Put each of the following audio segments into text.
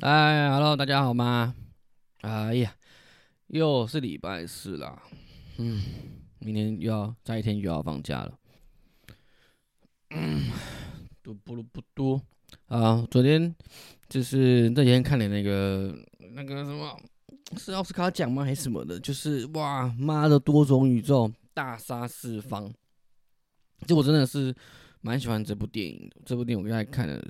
哎，Hello，大家好吗？哎呀，又是礼拜四了，嗯，明天又要再一天又要放假了，嗯，都不如不多啊。昨天就是这几天看的那个那个什么，是奥斯卡奖吗？还是什么的？就是哇，妈的多种宇宙大杀四方，就我真的是。蛮喜欢这部电影的，这部电影我刚才看了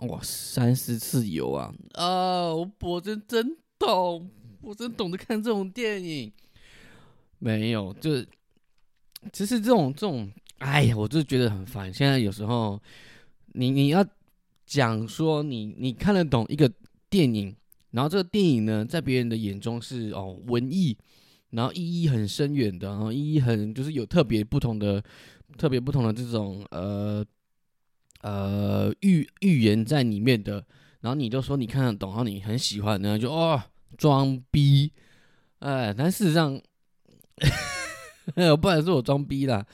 哇三四次有啊啊！我真真懂，我真懂得看这种电影。没有，就是其实这种这种，哎呀，我就觉得很烦。现在有时候你你要讲说你你看得懂一个电影，然后这个电影呢，在别人的眼中是哦文艺，然后意义很深远的，然后意义很就是有特别不同的。特别不同的这种呃呃预预言在里面的，然后你就说你看得懂，然后你很喜欢，然后就哦装逼，哎，但事实上，不然是我装逼啦，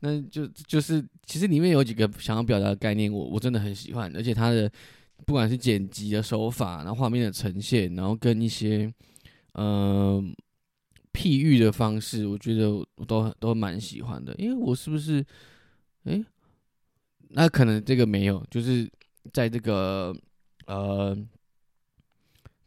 那就就是其实里面有几个想要表达的概念，我我真的很喜欢，而且它的不管是剪辑的手法，然后画面的呈现，然后跟一些嗯。譬喻的方式，我觉得我都都蛮喜欢的，因为我是不是？哎，那可能这个没有，就是在这个呃，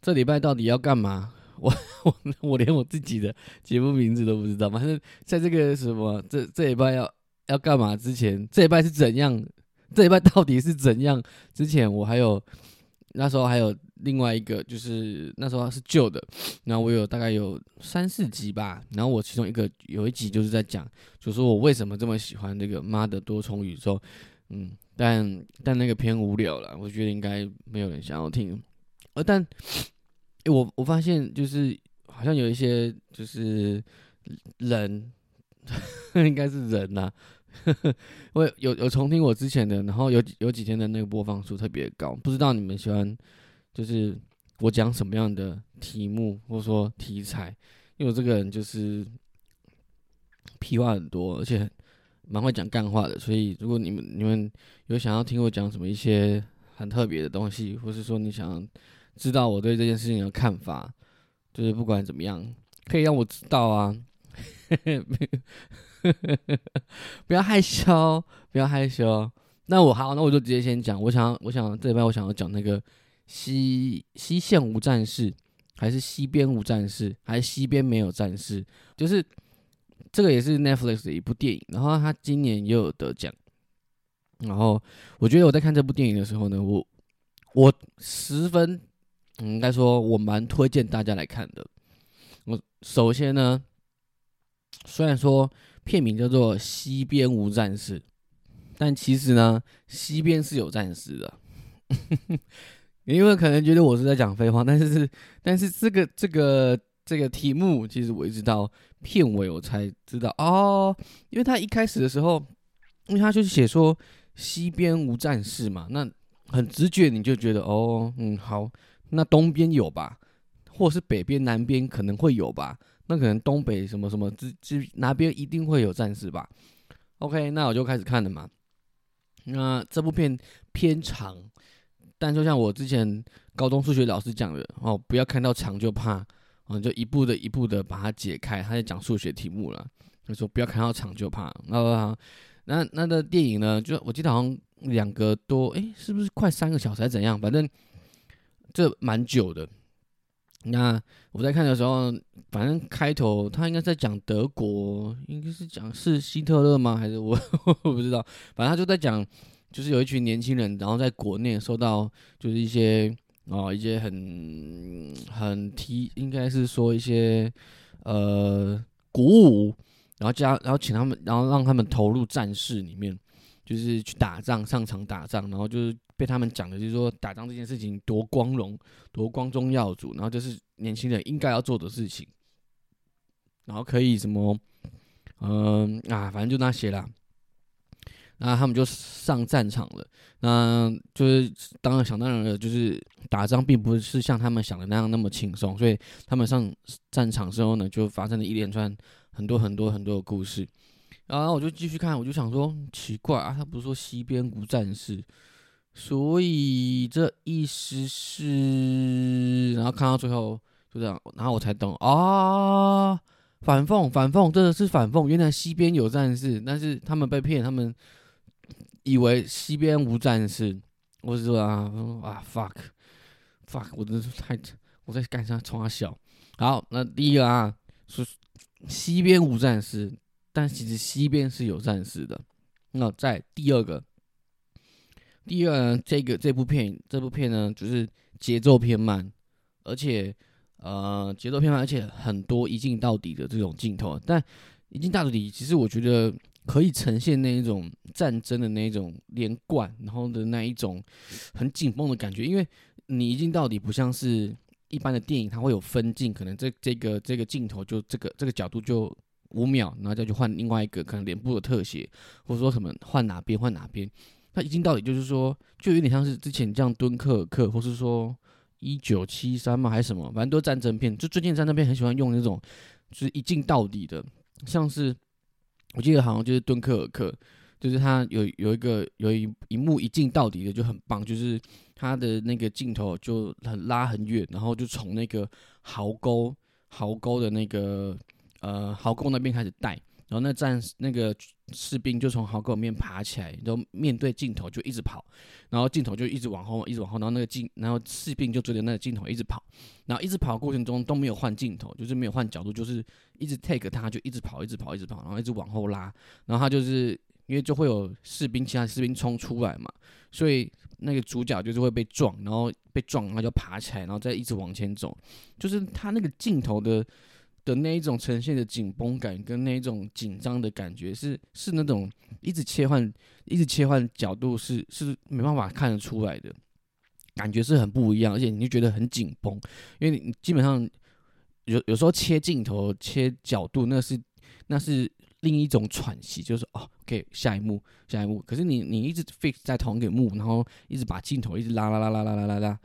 这礼拜到底要干嘛？我我我连我自己的节目名字都不知道。反正在这个什么这这礼拜要要干嘛之前，这礼拜是怎样？这礼拜到底是怎样？之前我还有那时候还有。另外一个就是那时候是旧的，然后我有大概有三四集吧，然后我其中一个有一集就是在讲，就说我为什么这么喜欢这个妈的多重宇宙，嗯，但但那个偏无聊了，我觉得应该没有人想要听，呃，但 我我发现就是好像有一些就是人，应该是人呐，我有有重听我之前的，然后有有几天的那个播放数特别高，不知道你们喜欢。就是我讲什么样的题目或者说题材，因为我这个人就是屁话很多，而且蛮会讲干话的，所以如果你们你们有想要听我讲什么一些很特别的东西，或是说你想知道我对这件事情的看法，就是不管怎么样，可以让我知道啊，不要害羞，不要害羞。那我好，那我就直接先讲，我想我想这礼拜我想要讲那个。西西线无战事，还是西边无战事，还是西边没有战事？就是这个也是 Netflix 的一部电影，然后他今年也有得奖。然后我觉得我在看这部电影的时候呢，我我十分应该说我蛮推荐大家来看的。我首先呢，虽然说片名叫做《西边无战事》，但其实呢，西边是有战士的。因为可能觉得我是在讲废话，但是是，但是这个这个这个题目，其实我一直到片尾我才知道哦，因为他一开始的时候，因为他就是写说西边无战事嘛，那很直觉你就觉得哦，嗯，好，那东边有吧，或是北边南边可能会有吧，那可能东北什么什么之之哪边一定会有战士吧，OK，那我就开始看了嘛，那这部片偏长。但就像我之前高中数学老师讲的哦，不要看到长就怕，哦，就一步的一步的把它解开。他在讲数学题目了，他说不要看到长就怕。那那那的电影呢？就我记得好像两个多，哎，是不是快三个小时还是怎样？反正这蛮久的。那我在看的时候，反正开头他应该在讲德国，应该是讲是希特勒吗？还是我 我不知道。反正他就在讲。就是有一群年轻人，然后在国内受到就是一些哦一些很很提，应该是说一些呃鼓舞，然后加然后请他们，然后让他们投入战事里面，就是去打仗，上场打仗，然后就是被他们讲的，就是说打仗这件事情多光荣，多光宗耀祖，然后就是年轻人应该要做的事情，然后可以什么嗯啊，反正就那些啦。那他们就上战场了，那就是当然想当然了，就是打仗并不是像他们想的那样那么轻松，所以他们上战场之后呢，就发生了一连串很多很多很多的故事。然后我就继续看，我就想说奇怪啊，他不是说西边无战事，所以这意思是，然后看到最后就这样，然后我才懂啊，反讽反讽，真的是反讽。原来西边有战士，但是他们被骗，他们以为西边无战士。我是说啊啊 fuck fuck，我真是太我在干啥？冲他笑。好，那第一个啊，是西边无战士，但其实西边是有战士的。那在第二个。第二呢，这个这部片，这部片呢，就是节奏偏慢，而且呃节奏偏慢，而且很多一镜到底的这种镜头。但一镜到底，其实我觉得可以呈现那一种战争的那一种连贯，然后的那一种很紧绷的感觉。因为你一镜到底不像是一般的电影，它会有分镜，可能这这个这个镜头就这个这个角度就五秒，然后再去换另外一个可能脸部的特写，或者说什么换哪边换哪边。他一镜到底就是说，就有点像是之前这样《敦刻尔克》，或是说一九七三嘛，还是什么，反正都是战争片。就最近战争片很喜欢用那种，就是一镜到底的，像是我记得好像就是《敦刻尔克》，就是他有有一个有一一幕一镜到底的就很棒，就是他的那个镜头就很拉很远，然后就从那个壕沟壕沟的那个呃壕沟那边开始带。然后那战那个士兵就从壕沟里面爬起来，然后面对镜头就一直跑，然后镜头就一直往后，一直往后，然后那个镜，然后士兵就追着那个镜头一直跑，然后一直跑过程中都没有换镜头，就是没有换角度，就是一直 take 他，就一直跑，一直跑，一直跑，然后一直往后拉，然后他就是因为就会有士兵，其他士兵冲出来嘛，所以那个主角就是会被撞，然后被撞，然后就爬起来，然后再一直往前走，就是他那个镜头的。的那一种呈现的紧绷感跟那一种紧张的感觉，是是那种一直切换、一直切换角度，是是没办法看得出来的，感觉是很不一样，而且你就觉得很紧绷，因为你基本上有有时候切镜头、切角度，那是那是另一种喘息，就是哦，OK，下一幕，下一幕。可是你你一直 fix 在同一个幕，然后一直把镜头一直拉拉拉拉拉拉拉，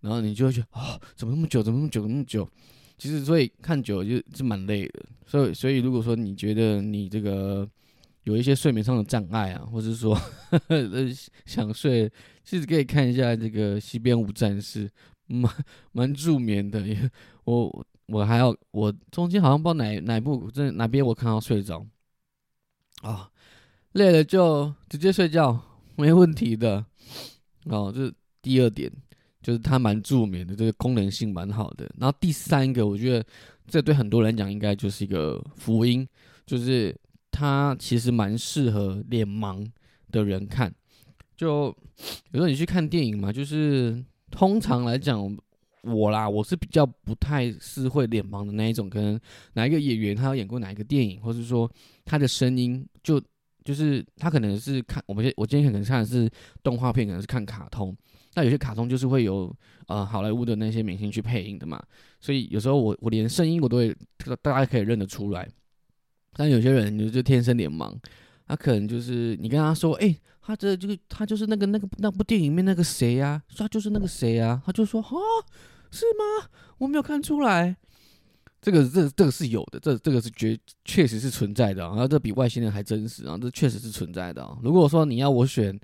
然后你就会觉得哦，怎么那么久？怎么那么久？那么久？其实，所以看久了就是蛮累的。所以，所以如果说你觉得你这个有一些睡眠上的障碍啊，或者说呃 想睡，其实可以看一下这个《西边无战事》，蛮蛮助眠的。我我还要我中间好像不知道哪哪部这哪边我看到睡着啊，累了就直接睡觉，没问题的。哦，这是第二点。就是它蛮助眠的，这个功能性蛮好的。然后第三个，我觉得这对很多人讲应该就是一个福音，就是它其实蛮适合脸盲的人看。就 有时候你去看电影嘛，就是通常来讲，我啦，我是比较不太是会脸盲的那一种。可能哪一个演员他有演过哪一个电影，或者说他的声音，就就是他可能是看我们我今天可能看的是动画片，可能是看卡通。那有些卡通就是会有呃好莱坞的那些明星去配音的嘛，所以有时候我我连声音我都会大家可以认得出来。但有些人就就天生脸盲，他可能就是你跟他说，哎，他这就是他就是那个那个那部电影里面那个谁呀？他就是那个谁呀？他就说，啊，是吗？我没有看出来。这个这这个是有的，这这个是绝确实是存在的，然后这比外星人还真实啊，这确实是存在的啊。如果说你要我选。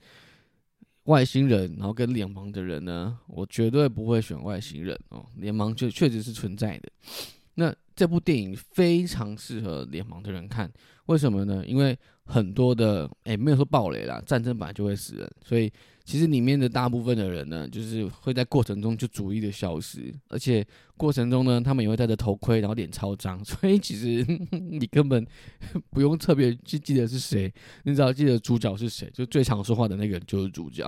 外星人，然后跟联盟的人呢，我绝对不会选外星人哦。联盟就确实是存在的。那这部电影非常适合联盟的人看，为什么呢？因为很多的，哎，没有说暴雷啦，战争本来就会死人，所以。其实里面的大部分的人呢，就是会在过程中就逐一的消失，而且过程中呢，他们也会戴着头盔，然后脸超脏，所以其实 你根本 不用特别去记得是谁，你只要记得主角是谁，就最常说话的那个就是主角。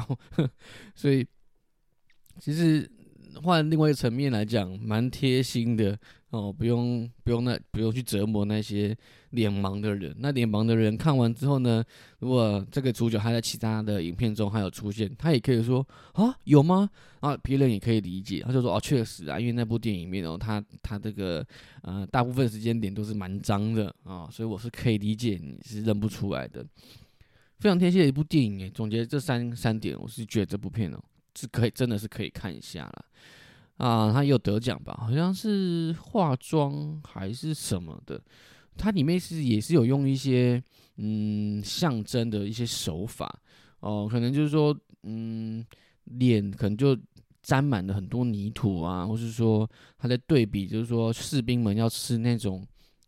所以其实换另外一个层面来讲，蛮贴心的。哦，不用不用那不用去折磨那些脸盲的人。那脸盲的人看完之后呢，如果这个主角还在其他的影片中还有出现，他也可以说啊有吗？啊别人也可以理解，他就说哦确实啊，因为那部电影里面哦，他他这个呃大部分时间点都是蛮脏的啊，所以我是可以理解你是认不出来的。非常贴切的一部电影诶，总结这三三点，我是觉得这部片哦是可以真的是可以看一下了。啊，他有得奖吧？好像是化妆还是什么的，它里面是也是有用一些嗯象征的一些手法哦，可能就是说，嗯，脸可能就沾满了很多泥土啊，或是说他在对比，就是说士兵们要吃那种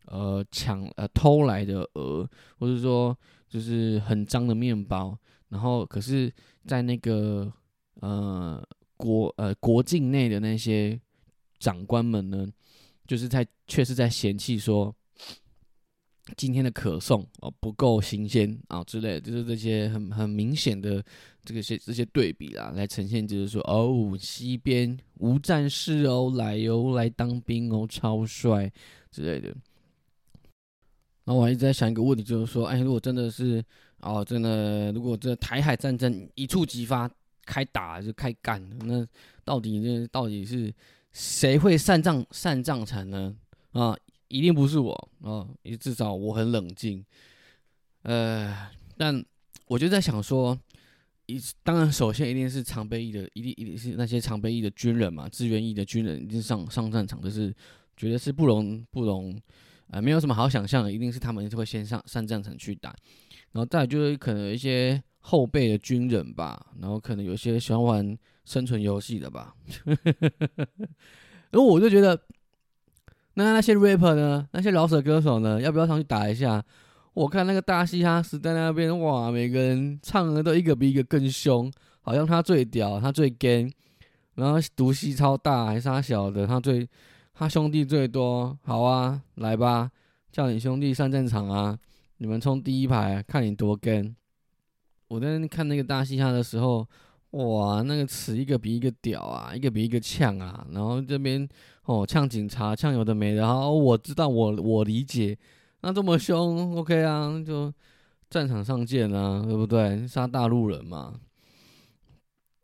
呃抢呃偷来的鹅，或者说就是很脏的面包，然后可是，在那个呃国呃国境内的那些长官们呢，就是在却是在嫌弃说。今天的可颂哦不够新鲜啊之类，就是这些很很明显的这个些这些对比啦，来呈现就是说哦西边无战事哦来哦来当兵哦超帅之类的。然后我还一直在想一个问题，就是说，哎，如果真的是哦真的，如果这台海战争一触即发开打就开干，那到底这到底是谁会上战上战场呢？啊？一定不是我啊！至少我很冷静，呃，但我就在想说，一当然首先一定是常备役的，一定一定是那些常备役的军人嘛，志愿役的军人一定上上战场，就是觉得是不容不容，呃，没有什么好想象的，一定是他们会先上上战场去打，然后再就是可能一些后备的军人吧，然后可能有些喜欢玩生存游戏的吧，然后我就觉得。那那些 rapper 呢？那些饶舌歌手呢？要不要上去打一下？我看那个大嘻哈时代那边，哇，每个人唱的都一个比一个更凶，好像他最屌，他最 gay，然后毒气超大，还是他小的，他最他兄弟最多。好啊，来吧，叫你兄弟上战场啊！你们冲第一排，看你多 gay。我在看那个大嘻哈的时候。哇，那个词一个比一个屌啊，一个比一个呛啊，然后这边哦呛警察，呛有的没的，然后我知道我我理解，那这么凶，OK 啊，就战场上见啊，对不对？杀大陆人嘛。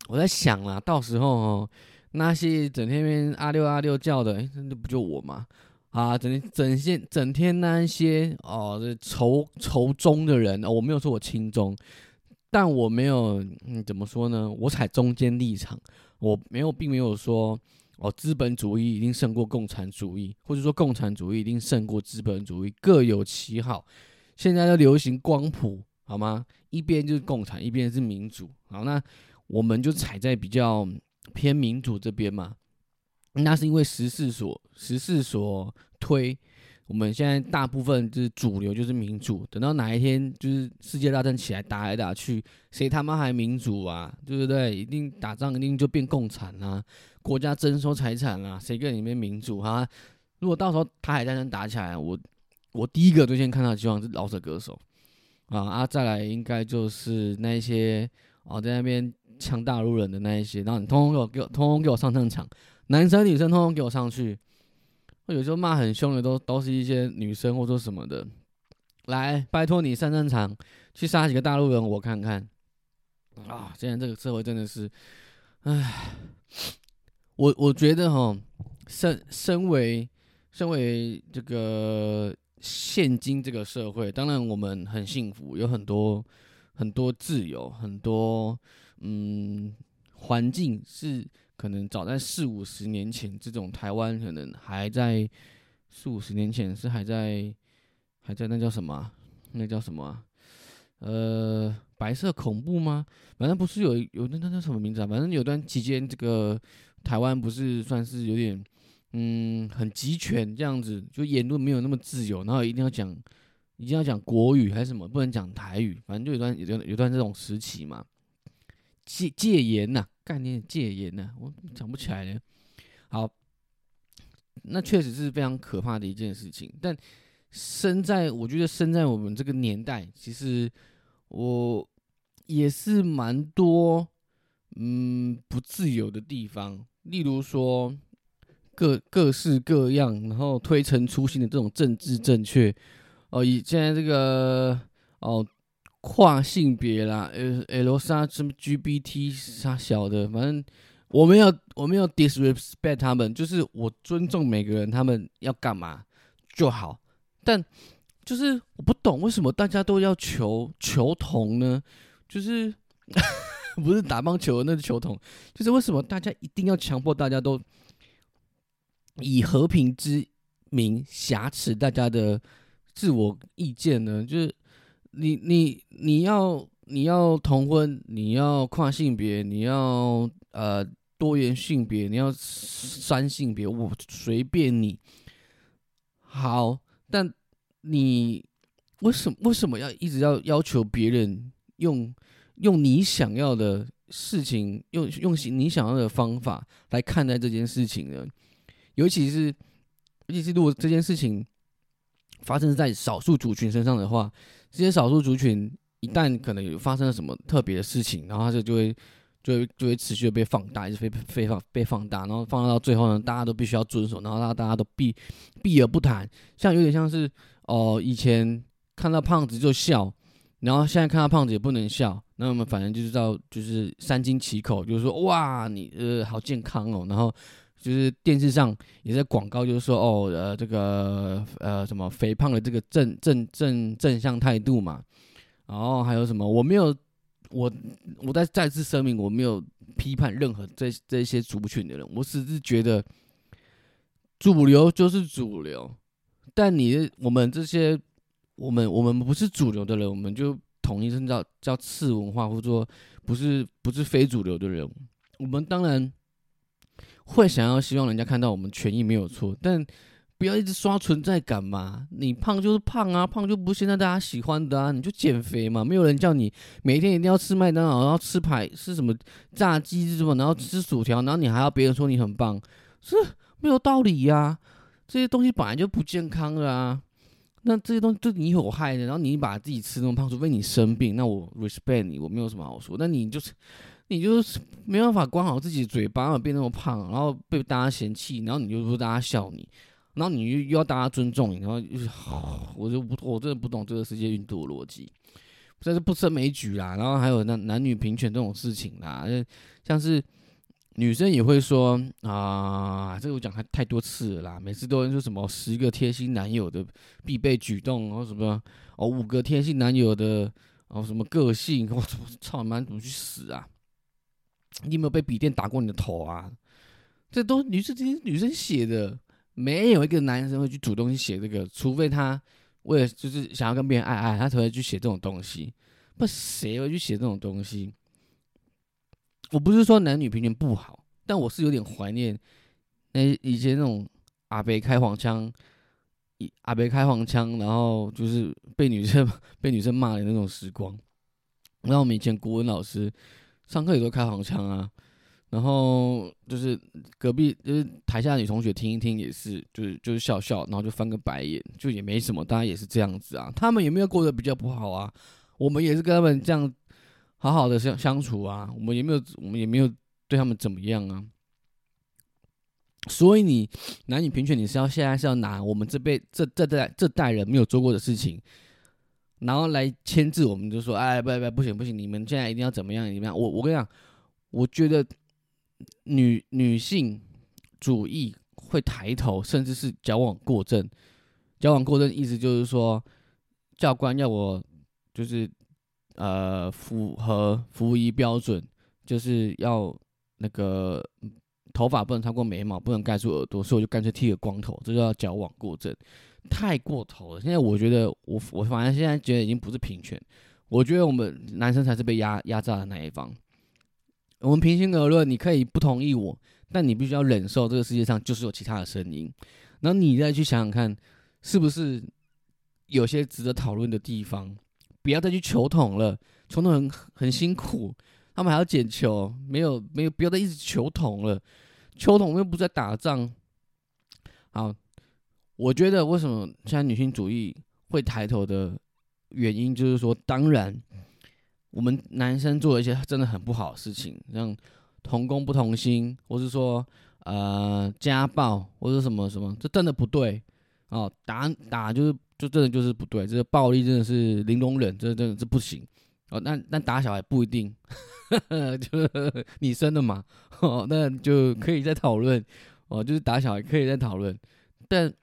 我在想啊，到时候哦，那些整天边阿六阿六叫的，哎，那不就我吗？啊，整天整天整天那些哦，这仇仇中的人，我没有说我亲中。但我没有，嗯，怎么说呢？我采中间立场，我没有，并没有说，哦，资本主义一定胜过共产主义，或者说共产主义一定胜过资本主义，各有其好。现在都流行光谱，好吗？一边就是共产，一边是民主。好，那我们就踩在比较偏民主这边嘛。那是因为时势所时势所推。我们现在大部分就是主流就是民主，等到哪一天就是世界大战起来打来打去，谁他妈还民主啊？对不对？一定打仗一定就变共产啊，国家征收财产啊，谁跟你们民主哈？如果到时候台海战争打起来，我我第一个最先看到希望是老舍歌手啊啊，再来应该就是那一些哦在那边抢大陆人的那一些，然后你通通给我给我通通给我上战场，男生女生通通给我上去。我有时候骂很凶的都都是一些女生或者什么的，来拜托你上战场去杀几个大陆人我看看啊！现在这个社会真的是，唉，我我觉得哈，身身为身为这个现今这个社会，当然我们很幸福，有很多很多自由，很多嗯环境是。可能早在四五十年前，这种台湾可能还在四五十年前是还在还在那叫什么？那叫什么？呃，白色恐怖吗？反正不是有有那那叫什么名字啊？反正有段期间，这个台湾不是算是有点嗯很集权这样子，就言论没有那么自由，然后一定要讲一定要讲国语还是什么，不能讲台语，反正就有段有段有段这种时期嘛，戒戒严呐。概念戒严呢？我讲不起来呢。好，那确实是非常可怕的一件事情。但生在我觉得生在我们这个年代，其实我也是蛮多嗯不自由的地方。例如说各各式各样，然后推陈出新的这种政治正确哦，以现在这个哦。跨性别啦，呃，L 啥什么 GBT 啥小的，反正我没有我没有 disrespect 他们，就是我尊重每个人，他们要干嘛就好。但就是我不懂为什么大家都要求求同呢？就是 不是打棒球那是球童，就是为什么大家一定要强迫大家都以和平之名挟持大家的自我意见呢？就是。你你你要你要同婚，你要跨性别，你要呃多元性别，你要三性别，我随便你。好，但你为什么为什么要一直要要求别人用用你想要的事情，用用你想要的方法来看待这件事情呢？尤其是尤其是如果这件事情发生在少数族群身上的话，这些少数族群。一旦可能有发生了什么特别的事情，然后它就就会就会就会持续的被放大，一直被被放被放大，然后放大到最后呢，大家都必须要遵守，然后大大家都避避而不谈，像有点像是哦，以前看到胖子就笑，然后现在看到胖子也不能笑，那我们反正就是到就是三缄其口，就是说哇，你呃好健康哦，然后就是电视上也在广告，就是说哦呃这个呃什么肥胖的这个正正正正向态度嘛。然后还有什么？我没有，我我再再次声明，我没有批判任何这这些族群的人，我只是觉得主流就是主流，但你我们这些我们我们不是主流的人，我们就统一称叫叫次文化，或者说不是不是非主流的人，我们当然会想要希望人家看到我们权益没有错，但。不要一直刷存在感嘛！你胖就是胖啊，胖就不是现在大家喜欢的啊！你就减肥嘛，没有人叫你每天一定要吃麦当劳，然后吃排吃什么炸鸡是什么，然后吃薯条，然后你还要别人说你很棒，是没有道理呀！这些东西本来就不健康啊，那这些东西对你有害的，然后你把自己吃那么胖，除非你生病，那我 respect 你，我没有什么好说。那你就是你就是没办法管好自己嘴巴，变那么胖，然后被大家嫌弃，然后你就说大家笑你。然后你又又要大家尊重你，然后又是，我就不，我真的不懂这个世界运作逻辑，这是不胜枚举啦。然后还有那男女平权这种事情啦，像是女生也会说啊，这个我讲太太多次了啦，每次都说什么十个贴心男友的必备举动，然后什么哦五个贴心男友的哦什么个性，我操，操你妈，怎么去死啊？你有没有被笔电打过你的头啊？这都女生这些女生写的。没有一个男生会去主动去写这个，除非他为了就是想要跟别人爱爱，他才会去写这种东西。不，谁会去写这种东西？我不是说男女平权不好，但我是有点怀念那以前那种阿北开黄腔，阿北开黄腔，然后就是被女生被女生骂的那种时光。然后我们以前国文老师上课也都开黄腔啊。然后就是隔壁，就是台下的女同学听一听也是，就是就是笑笑，然后就翻个白眼，就也没什么，大家也是这样子啊。他们有没有过得比较不好啊？我们也是跟他们这样好好的相相处啊。我们也没有，我们也没有对他们怎么样啊。所以你男女平权，你是要现在是要拿我们这辈这这代这代人没有做过的事情，然后来牵制我们，就说哎不不不行不行，你们现在一定要怎么样怎么样？我我跟你讲，我觉得。女女性主义会抬头，甚至是矫枉过正。矫枉过正意思就是说，教官要我就是呃符合服仪标准，就是要那个头发不能超过眉毛，不能盖住耳朵，所以我就干脆剃个光头，这叫矫枉过正，太过头了。现在我觉得，我我反正现在觉得已经不是平权，我觉得我们男生才是被压压榨的那一方。我们平心而论，你可以不同意我，但你必须要忍受这个世界上就是有其他的声音。然后你再去想想看，是不是有些值得讨论的地方？不要再去求同了，求同很很辛苦，他们还要捡球，没有没有，不要再一直求同了，求同又不在打仗。好，我觉得为什么现在女性主义会抬头的原因，就是说，当然。我们男生做了一些真的很不好的事情，像同工不同薪，或是说呃家暴，或者什么什么，这真的不对哦。打打就是就真的就是不对，这个暴力真的是零容忍，这真的是不行哦。那那打小孩不一定，就 是你生的嘛，哦，那就可以再讨论哦。就是打小孩可以再讨论，但。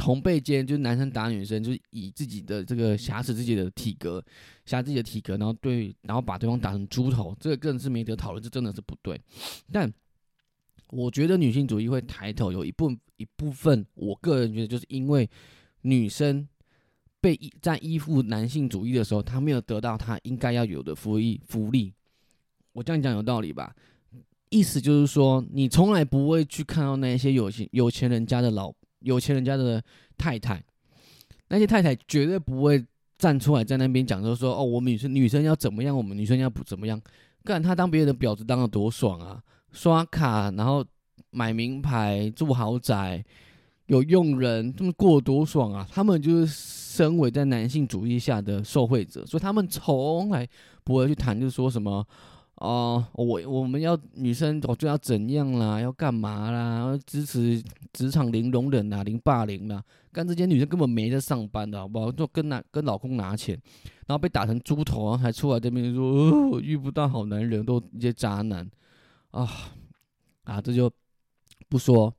同辈间就是男生打女生，就是以自己的这个挟持自己的体格，挟自己的体格，然后对，然后把对方打成猪头，这个更是没得讨论，这真的是不对。但我觉得女性主义会抬头，有一部一部分，我个人觉得就是因为女生被在依附男性主义的时候，她没有得到她应该要有的福利福利。我这样讲有道理吧？意思就是说，你从来不会去看到那些有钱有钱人家的老有钱人家的太太，那些太太绝对不会站出来在那边讲，就说哦，我们女生女生要怎么样，我们女生要不怎么样。干他当别人的婊子当的多爽啊！刷卡，然后买名牌，住豪宅，有佣人，这么过多爽啊！他们就是身为在男性主义下的受惠者，所以他们从来不会去谈，就是说什么。哦，我我们要女生，我就要怎样啦？要干嘛啦？支持职场零容忍啦，零霸凌啦。干这些女生根本没在上班的，好不好？就跟拿跟老公拿钱，然后被打成猪头，还出来这边说遇不到好男人，都一些渣男啊啊！这就不说，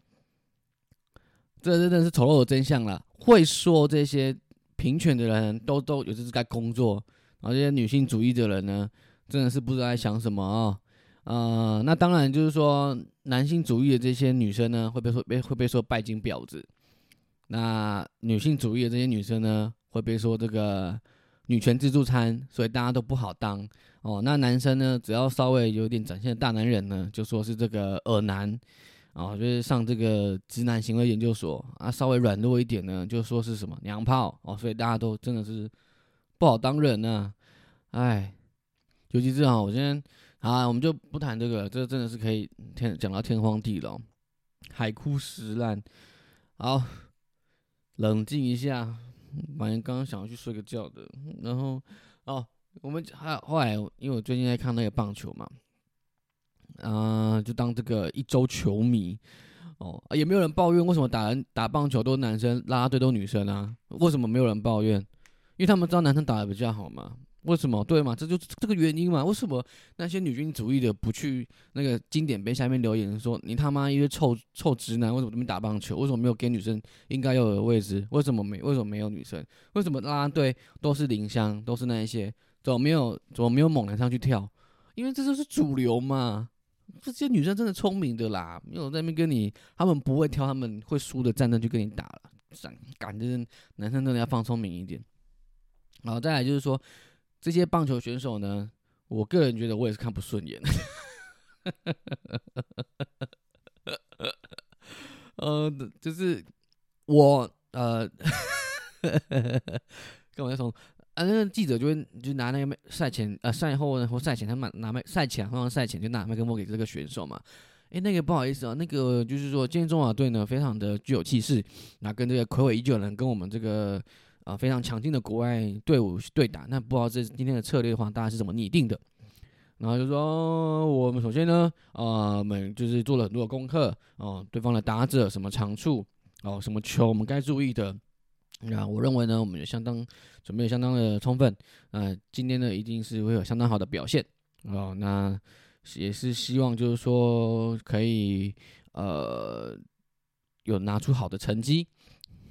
这真的是丑陋的真相了。会说这些平权的人都都有这是该工作，然后这些女性主义的人呢？真的是不知道在想什么啊，呃，那当然就是说，男性主义的这些女生呢，会被说被会被说拜金婊子；那女性主义的这些女生呢，会被说这个女权自助餐，所以大家都不好当。哦。那男生呢，只要稍微有点展现大男人呢，就说是这个耳男。哦，就是上这个直男行为研究所。啊，稍微软弱一点呢，就说是什么娘炮。哦，所以大家都真的是不好当人呢，哎。尤其是啊，我今天啊，我们就不谈这个，这真的是可以天讲到天荒地老，海枯石烂。好，冷静一下，反正刚刚想要去睡个觉的，然后哦，我们还后来，因为我最近在看那个棒球嘛，啊，就当这个一周球迷哦，也没有人抱怨为什么打人打棒球都男生，拉拉队都女生啊？为什么没有人抱怨？因为他们知道男生打的比较好嘛。为什么？对嘛？这就是这个原因嘛？为什么那些女军主义的不去那个经典碑下面留言说你他妈一个臭臭直男？为什么这边打棒球？为什么没有给女生应该有的位置？为什么没为什么没有女生？为什么啦啦队都是林香，都是那一些？怎么没有怎么没有猛男上去跳？因为这就是主流嘛。这些女生真的聪明的啦，没有在那边跟你，他们不会挑他们会输的战争去跟你打了。敢敢就是男生真的要放聪明一点。然后再来就是说。这些棒球选手呢，我个人觉得我也是看不顺眼。呃，就是我呃，跟我那种啊，那个记者就会就拿那个赛前呃赛后呢或赛前他们拿麦赛前或者赛前就拿麦克风给这个选手嘛。哎，那个不好意思啊，那个就是说今天中华队呢非常的具有气势，那跟这个魁伟已久人跟我们这个。啊，非常强劲的国外队伍去对打，那不知道这今天的策略的话，大家是怎么拟定的？然后就说，我们首先呢，啊，我们就是做了很多的功课，哦，对方的打者什么长处，哦，什么球我们该注意的。那我认为呢，我们有相当准备相当的充分，啊，今天呢一定是会有相当好的表现，哦，那也是希望就是说可以呃有拿出好的成绩。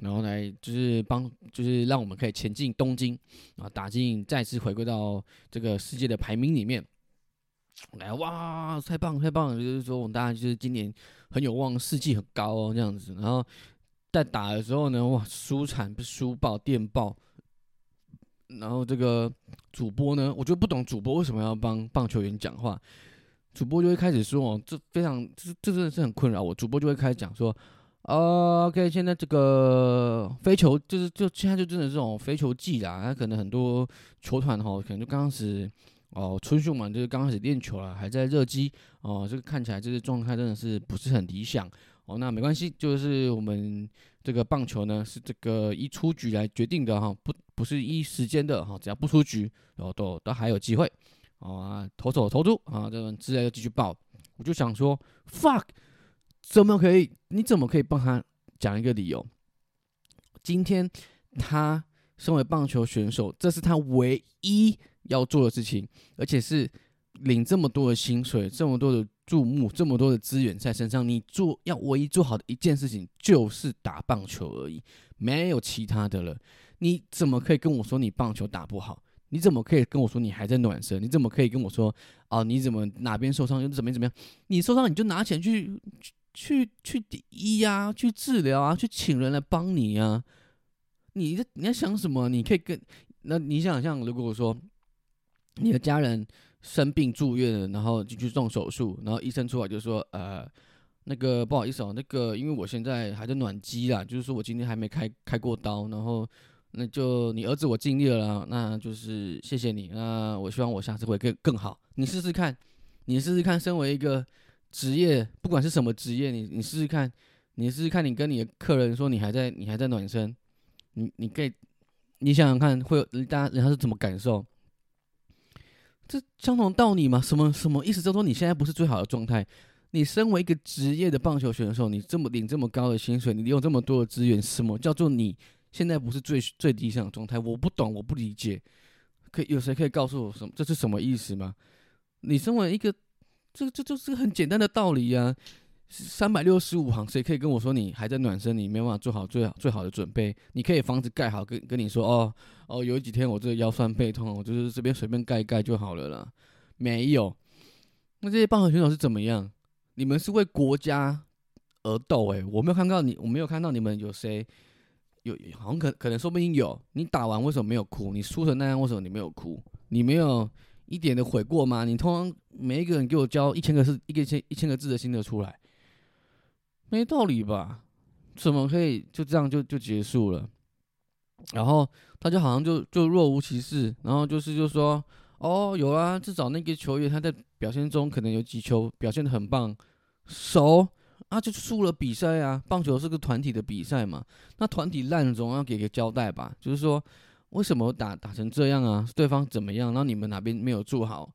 然后来就是帮，就是让我们可以前进东京啊，打进再次回归到这个世界的排名里面。来哇，太棒太棒了！就是说我们大家就是今年很有望，士气很高哦，这样子。然后在打的时候呢，哇，输惨不输爆电爆。然后这个主播呢，我觉得不懂主播为什么要帮棒球员讲话，主播就会开始说哦，这非常这这真的是很困扰我。主播就会开始讲说。OK，现在这个飞球就是就现在就真的这种飞球季啦，那可能很多球团哈，可能就刚开始哦，春训嘛，就是刚开始练球了，还在热机哦，这个看起来这个状态真的是不是很理想哦。那没关系，就是我们这个棒球呢是这个一出局来决定的哈，不不是一时间的哈，只要不出局，然后都都还有机会啊，投手投出啊，这种资料又继续报，我就想说 fuck。怎么可以？你怎么可以帮他讲一个理由？今天他身为棒球选手，这是他唯一要做的事情，而且是领这么多的薪水、这么多的注目、这么多的资源在身上，你做要唯一做好的一件事情就是打棒球而已，没有其他的了。你怎么可以跟我说你棒球打不好？你怎么可以跟我说你还在暖身？你怎么可以跟我说哦？你怎么哪边受伤又怎么怎么样？你受伤你就拿钱去。去去医呀，去治疗啊，去请人来帮你呀。你在你在想什么？你可以跟那你想象，如果说你的家人生病住院，然后就去动手术，然后医生出来就说，呃，那个不好意思哦，那个因为我现在还在暖机啦，就是说我今天还没开开过刀，然后那就你儿子我尽力了，那就是谢谢你，那我希望我下次会更更好，你试试看，你试试看，身为一个职业，不管是什么职业，你你试试看，你试试看，你跟你的客人说你还在你还在暖身，你你可以。你想想看，会有大家人家是怎么感受？这相同道理吗？什么什么意思？就是说你现在不是最好的状态。你身为一个职业的棒球选手，你这么领这么高的薪水，你有这么多的资源，什么叫做你现在不是最最理想的状态？我不懂，我不理解。可有谁可以告诉我什么？这是什么意思吗？你身为一个，这这就是很简单的道理呀。三百六十五行，谁可以跟我说你还在暖身？你没办法做好最好最好的准备。你可以房子盖好，跟跟你说哦哦，有几天我这个腰酸背痛，我就是这边随便盖一盖就好了啦。没有，那这些棒球选手是怎么样？你们是为国家而斗诶，我没有看到你，我没有看到你们有谁有，好像可可能说不定有。你打完为什么没有哭？你输成那样为什么你没有哭？你没有一点的悔过吗？你通常每一个人给我交一千个字，一个千一千个字的心得出来。没道理吧？怎么可以就这样就就结束了？然后他就好像就就若无其事，然后就是就说哦有啊，至少那个球员他在表现中可能有几球表现的很棒，熟啊就输了比赛啊。棒球是个团体的比赛嘛，那团体烂总要给个交代吧？就是说为什么打打成这样啊？对方怎么样？然后你们哪边没有做好，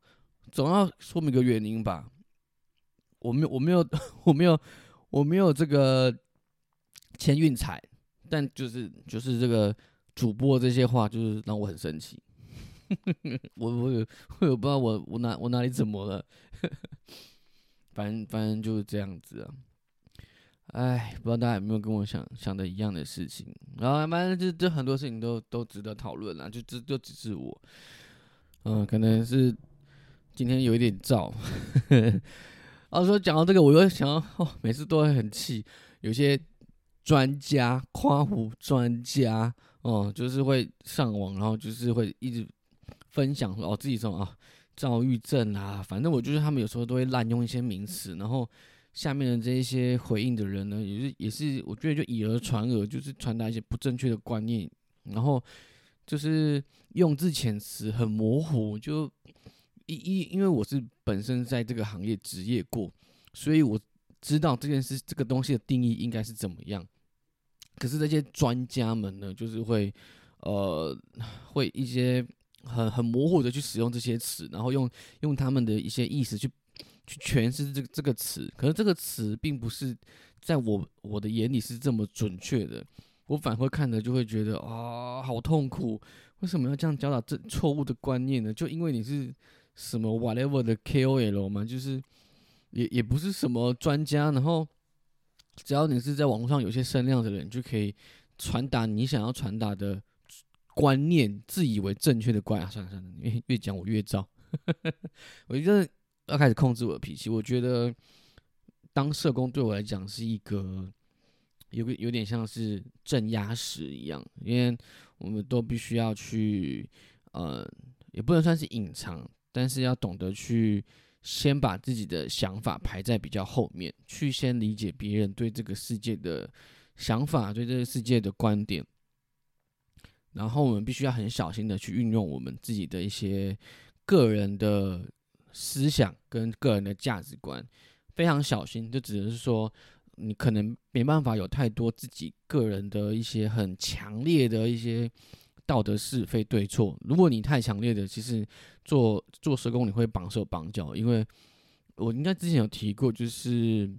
总要说明个原因吧？我没有我没有 我没有。我没有这个签运彩，但就是就是这个主播这些话，就是让我很生气。我我我也不知道我我哪我哪里怎么了？反正反正就是这样子啊。哎，不知道大家有没有跟我想想的一样的事情？然后反正就就很多事情都都值得讨论啦。就只就只是我，嗯，可能是今天有一点燥。然 后说讲到这个，我又想到，哦，每次都会很气，有些专家夸胡专家，哦，就是会上网，然后就是会一直分享哦自己什么啊，躁郁症啊，反正我就是他们有时候都会滥用一些名词，然后下面的这一些回应的人呢，也是也是，我觉得就以讹传讹，就是传达一些不正确的观念，然后就是用字遣词很模糊，就。一一，因为我是本身在这个行业职业过，所以我知道这件事这个东西的定义应该是怎么样。可是这些专家们呢，就是会呃，会一些很很模糊的去使用这些词，然后用用他们的一些意思去去诠释这个这个词。可是这个词并不是在我我的眼里是这么准确的，我反会看的就会觉得啊，好痛苦！为什么要这样教导这错误的观念呢？就因为你是。什么 whatever 的 KOL 嘛，就是也也不是什么专家，然后只要你是在网络上有些声量的人，就可以传达你想要传达的观念，自以为正确的观啊，算了算了，越越讲我越糟，我觉得要开始控制我的脾气。我觉得当社工对我来讲是一个有个有点像是镇压石一样，因为我们都必须要去呃，也不能算是隐藏。但是要懂得去先把自己的想法排在比较后面，去先理解别人对这个世界的想法，对这个世界的观点。然后我们必须要很小心的去运用我们自己的一些个人的思想跟个人的价值观，非常小心。就只是说，你可能没办法有太多自己个人的一些很强烈的一些。道德是非对错，如果你太强烈的，其实做做社工你会绑手绑脚，因为我应该之前有提过，就是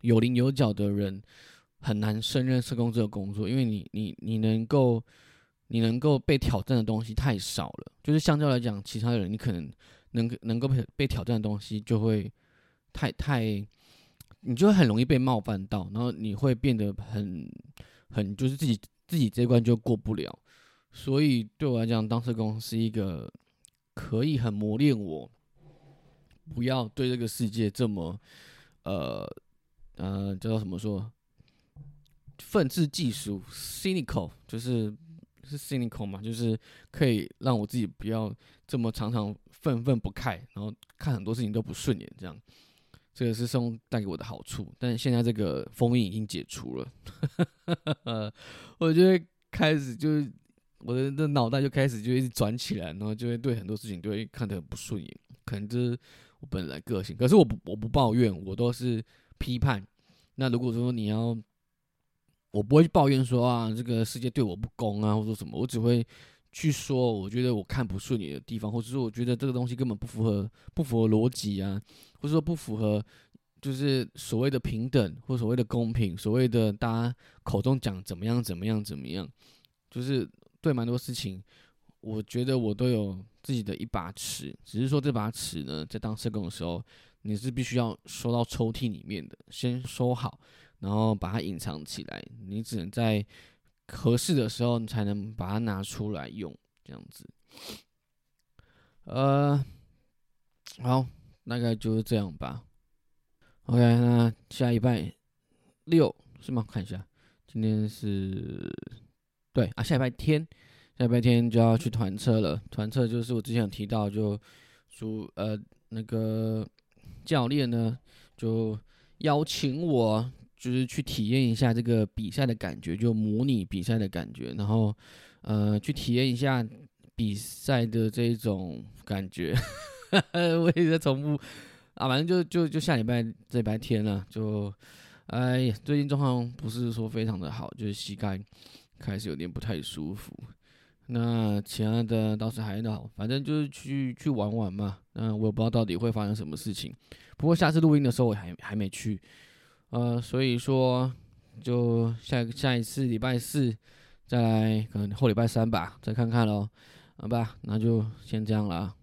有棱有角的人很难胜任社工这个工作，因为你你你能够你能够被挑战的东西太少了，就是相较来讲，其他的人你可能能能够被被挑战的东西就会太太，你就会很容易被冒犯到，然后你会变得很很就是自己自己这关就过不了。所以对我来讲，当社工是一个可以很磨练我，不要对这个世界这么，呃呃，叫做什么说，愤世嫉俗，cynical 就是是 cynical 嘛，就是可以让我自己不要这么常常愤愤不慨，然后看很多事情都不顺眼这样。这个是送带给我的好处，但现在这个封印已经解除了，我就会开始就是我的的脑袋就开始就一直转起来，然后就会对很多事情就会看得很不顺眼，可能就是我本来个性。可是我不我不抱怨，我都是批判。那如果说你要，我不会去抱怨说啊这个世界对我不公啊，或者什么，我只会去说我觉得我看不顺眼的地方，或者说我觉得这个东西根本不符合不符合逻辑啊。或者说不符合，就是所谓的平等或所谓的公平，所谓的大家口中讲怎么样怎么样怎么样，就是对蛮多事情，我觉得我都有自己的一把尺，只是说这把尺呢，在当社工的时候，你是必须要收到抽屉里面的，先收好，然后把它隐藏起来，你只能在合适的时候你才能把它拿出来用，这样子。呃，好。大概就是这样吧。OK，那下一拜六是吗？看一下，今天是对啊，下一拜天，下一拜天就要去团车了。团车就是我之前有提到，就主呃那个教练呢，就邀请我，就是去体验一下这个比赛的感觉，就模拟比赛的感觉，然后呃去体验一下比赛的这种感觉。我也在重复啊，反正就就就下礼拜这礼拜天了，就哎呀，最近状况不是说非常的好，就是膝盖开始有点不太舒服。那其他的倒是还好，反正就是去去玩玩嘛。嗯，我也不知道到底会发生什么事情。不过下次录音的时候我还还没去，呃，所以说就下下一次礼拜四再来，可能后礼拜三吧，再看看喽。好吧，那就先这样了。